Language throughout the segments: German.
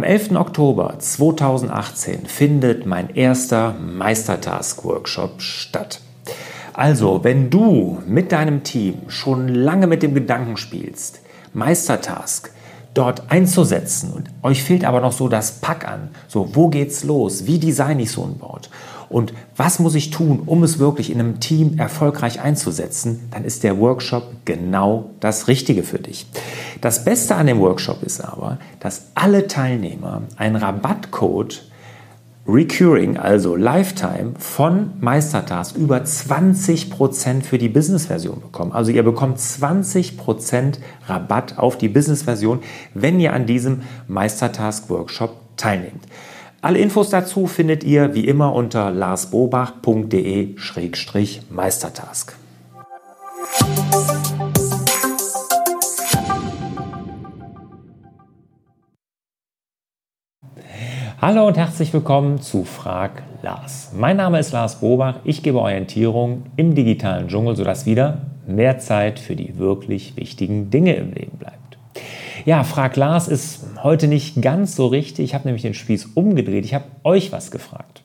Am 11. Oktober 2018 findet mein erster Meistertask-Workshop statt. Also, wenn du mit deinem Team schon lange mit dem Gedanken spielst, Meistertask dort einzusetzen und euch fehlt aber noch so das Pack an, so wo geht's los, wie designe ich so ein Board und was muss ich tun, um es wirklich in einem Team erfolgreich einzusetzen, dann ist der Workshop genau das Richtige für dich. Das Beste an dem Workshop ist aber, dass alle Teilnehmer einen Rabattcode Recurring, also Lifetime von Meistertask über 20% für die Business-Version bekommen. Also ihr bekommt 20% Rabatt auf die Business-Version, wenn ihr an diesem Meistertask-Workshop teilnehmt. Alle Infos dazu findet ihr wie immer unter larsbobach.de-meistertask. Hallo und herzlich willkommen zu Frag Lars. Mein Name ist Lars Bobach. Ich gebe Orientierung im digitalen Dschungel, sodass wieder mehr Zeit für die wirklich wichtigen Dinge im Leben bleibt. Ja, Frag Lars ist heute nicht ganz so richtig. Ich habe nämlich den Spieß umgedreht. Ich habe euch was gefragt.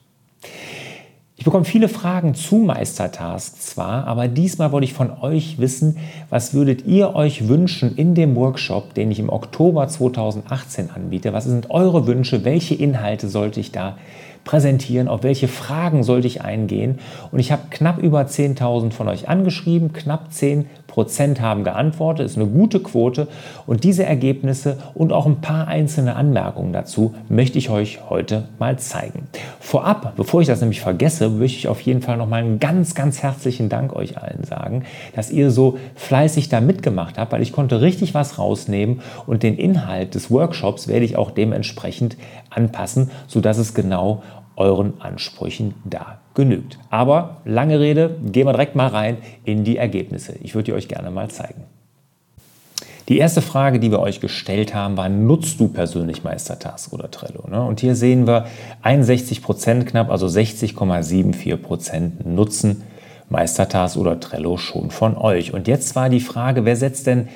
Ich bekomme viele Fragen zu Meistertask zwar, aber diesmal wollte ich von euch wissen, was würdet ihr euch wünschen in dem Workshop, den ich im Oktober 2018 anbiete? Was sind eure Wünsche? Welche Inhalte sollte ich da präsentieren? Auf welche Fragen sollte ich eingehen? Und ich habe knapp über 10.000 von euch angeschrieben, knapp 10 Prozent haben geantwortet, ist eine gute Quote. Und diese Ergebnisse und auch ein paar einzelne Anmerkungen dazu möchte ich euch heute mal zeigen. Vorab, bevor ich das nämlich vergesse, möchte ich auf jeden Fall noch mal einen ganz, ganz herzlichen Dank euch allen sagen, dass ihr so fleißig da mitgemacht habt, weil ich konnte richtig was rausnehmen und den Inhalt des Workshops werde ich auch dementsprechend anpassen, sodass es genau euren Ansprüchen da genügt. Aber lange Rede, gehen wir direkt mal rein in die Ergebnisse. Ich würde die euch gerne mal zeigen. Die erste Frage, die wir euch gestellt haben, war, nutzt du persönlich Meistertask oder Trello? Ne? Und hier sehen wir 61 Prozent knapp, also 60,74 Prozent nutzen Meistertask oder Trello schon von euch. Und jetzt war die Frage, wer setzt denn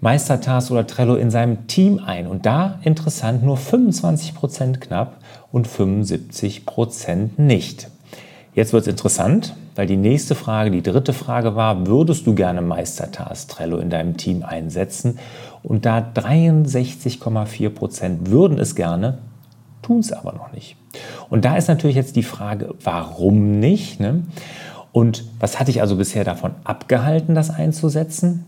Meistertask oder Trello in seinem Team ein? Und da interessant, nur 25 Prozent knapp und 75 Prozent nicht. Jetzt wird es interessant, weil die nächste Frage, die dritte Frage war, würdest du gerne Meistertask Trello in deinem Team einsetzen? Und da 63,4 Prozent würden es gerne, tun es aber noch nicht. Und da ist natürlich jetzt die Frage, warum nicht? Ne? Und was hatte ich also bisher davon abgehalten, das einzusetzen?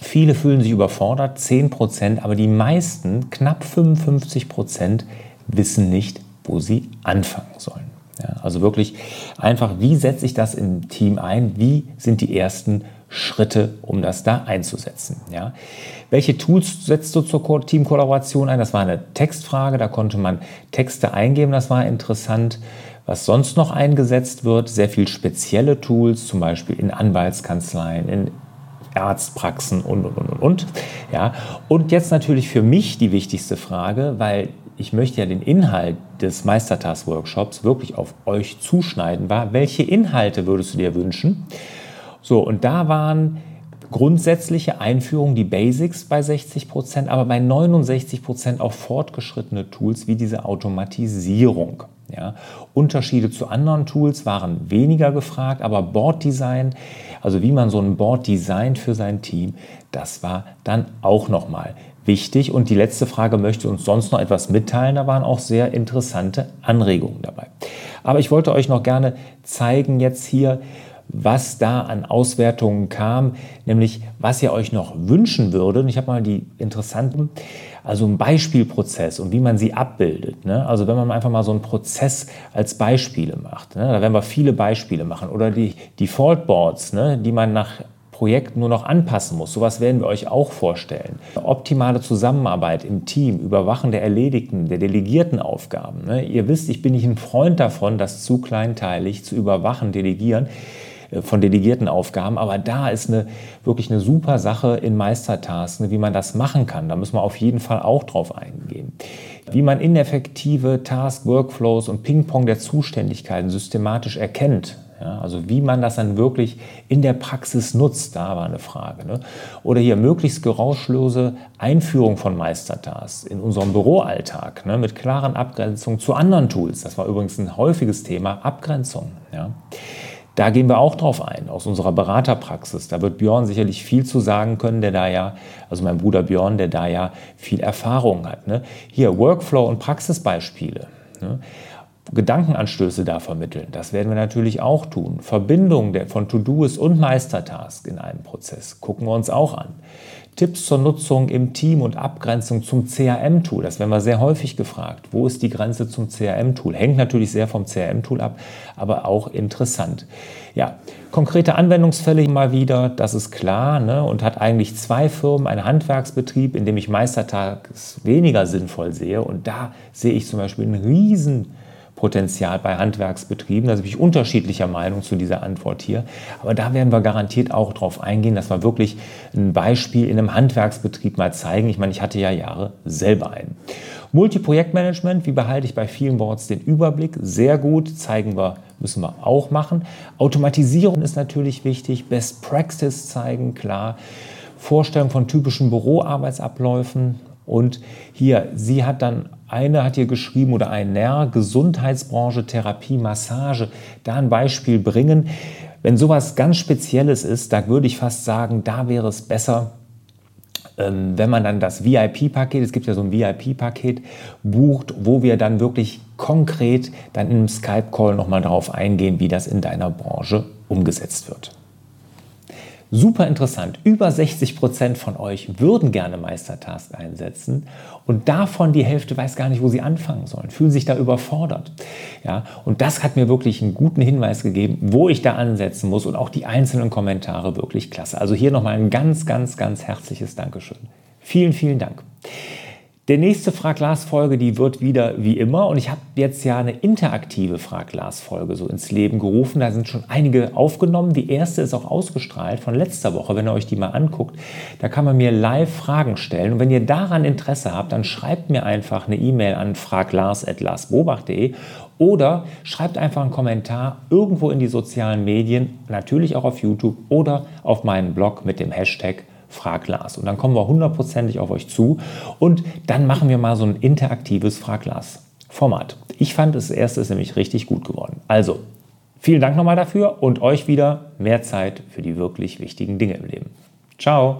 Viele fühlen sich überfordert, 10 Prozent, aber die meisten, knapp 55 Prozent, wissen nicht, wo sie anfangen sollen. Ja, also wirklich einfach, wie setze ich das im Team ein? Wie sind die ersten Schritte, um das da einzusetzen? Ja. Welche Tools setzt du zur Teamkollaboration ein? Das war eine Textfrage, da konnte man Texte eingeben, das war interessant. Was sonst noch eingesetzt wird, sehr viel spezielle Tools, zum Beispiel in Anwaltskanzleien, in Arztpraxen und, und, und, und. Ja. Und jetzt natürlich für mich die wichtigste Frage, weil ich möchte ja den Inhalt des Meistertask-Workshops wirklich auf euch zuschneiden, war, welche Inhalte würdest du dir wünschen? So, und da waren grundsätzliche Einführung, die Basics bei 60 Prozent, aber bei 69 Prozent auch fortgeschrittene Tools wie diese Automatisierung. Ja. Unterschiede zu anderen Tools waren weniger gefragt, aber Board-Design, also wie man so ein Board designt für sein Team, das war dann auch nochmal wichtig. Und die letzte Frage möchte uns sonst noch etwas mitteilen. Da waren auch sehr interessante Anregungen dabei. Aber ich wollte euch noch gerne zeigen jetzt hier, was da an Auswertungen kam, nämlich was ihr euch noch wünschen würdet. Ich habe mal die interessanten, also ein Beispielprozess und wie man sie abbildet. Ne? Also wenn man einfach mal so einen Prozess als Beispiele macht, ne? da werden wir viele Beispiele machen. Oder die Default Boards, ne? die man nach Projekt nur noch anpassen muss. Sowas werden wir euch auch vorstellen. Optimale Zusammenarbeit im Team, Überwachen der erledigten, der delegierten Aufgaben. Ne? Ihr wisst, ich bin nicht ein Freund davon, das zu kleinteilig zu überwachen, delegieren von delegierten Aufgaben. Aber da ist eine, wirklich eine super Sache in Meistertasks, wie man das machen kann. Da müssen wir auf jeden Fall auch drauf eingehen. Wie man ineffektive Task, Workflows und Ping-Pong der Zuständigkeiten systematisch erkennt Ja, also wie man das dann wirklich in der Praxis nutzt, da war eine Frage. Ne? Oder hier möglichst geräuschlose Einführung von Meistertasks in unserem Büroalltag ne? mit klaren Abgrenzungen zu anderen Tools. Das war übrigens ein häufiges Thema, Abgrenzung. Ja? Da gehen wir auch drauf ein, aus unserer Beraterpraxis. Da wird Björn sicherlich viel zu sagen können, der da ja, also mein Bruder Björn, der da ja viel Erfahrung hat. Ne? Hier Workflow und Praxisbeispiele. Ne? Gedankenanstöße da vermitteln. Das werden wir natürlich auch tun. Verbindung von To-Do's und Meistertask in einem Prozess gucken wir uns auch an. Tipps zur Nutzung im Team und Abgrenzung zum CRM-Tool. Das werden wir sehr häufig gefragt. Wo ist die Grenze zum CRM-Tool? Hängt natürlich sehr vom CRM-Tool ab, aber auch interessant. Ja, konkrete Anwendungsfälle mal wieder, das ist klar ne? und hat eigentlich zwei Firmen, einen Handwerksbetrieb, in dem ich Meistertags weniger sinnvoll sehe. Und da sehe ich zum Beispiel einen riesen Potenzial bei Handwerksbetrieben. Da bin ich unterschiedlicher Meinung zu dieser Antwort hier. Aber da werden wir garantiert auch darauf eingehen, dass wir wirklich ein Beispiel in einem Handwerksbetrieb mal zeigen. Ich meine, ich hatte ja Jahre selber einen. Multiprojektmanagement, wie behalte ich bei vielen Boards den Überblick? Sehr gut, zeigen wir, müssen wir auch machen. Automatisierung ist natürlich wichtig, Best Practice zeigen, klar. Vorstellung von typischen Büroarbeitsabläufen. Und hier, sie hat dann eine hat hier geschrieben oder ein NER, Gesundheitsbranche, Therapie, Massage, da ein Beispiel bringen. Wenn sowas ganz Spezielles ist, da würde ich fast sagen, da wäre es besser, ähm, wenn man dann das VIP-Paket, es gibt ja so ein VIP-Paket, bucht, wo wir dann wirklich konkret dann im Skype-Call nochmal darauf eingehen, wie das in deiner Branche umgesetzt wird. Super interessant. Über 60 Prozent von euch würden gerne Meistertask einsetzen und davon die Hälfte weiß gar nicht, wo sie anfangen sollen, fühlen sich da überfordert. Ja, und das hat mir wirklich einen guten Hinweis gegeben, wo ich da ansetzen muss und auch die einzelnen Kommentare wirklich klasse. Also hier nochmal ein ganz, ganz, ganz herzliches Dankeschön. Vielen, vielen Dank. Der nächste Frag-Glas-Folge, die wird wieder wie immer. Und ich habe jetzt ja eine interaktive Frag-Glas-Folge so ins Leben gerufen. Da sind schon einige aufgenommen. Die erste ist auch ausgestrahlt von letzter Woche, wenn ihr euch die mal anguckt. Da kann man mir live Fragen stellen. Und wenn ihr daran Interesse habt, dann schreibt mir einfach eine E-Mail an fraglars.larsbobach.de oder schreibt einfach einen Kommentar irgendwo in die sozialen Medien, natürlich auch auf YouTube oder auf meinen Blog mit dem Hashtag Frag Lars. Und dann kommen wir hundertprozentig auf euch zu und dann machen wir mal so ein interaktives Frag Lars Format. Ich fand das erste ist nämlich richtig gut geworden. Also, vielen Dank nochmal dafür und euch wieder mehr Zeit für die wirklich wichtigen Dinge im Leben. Ciao!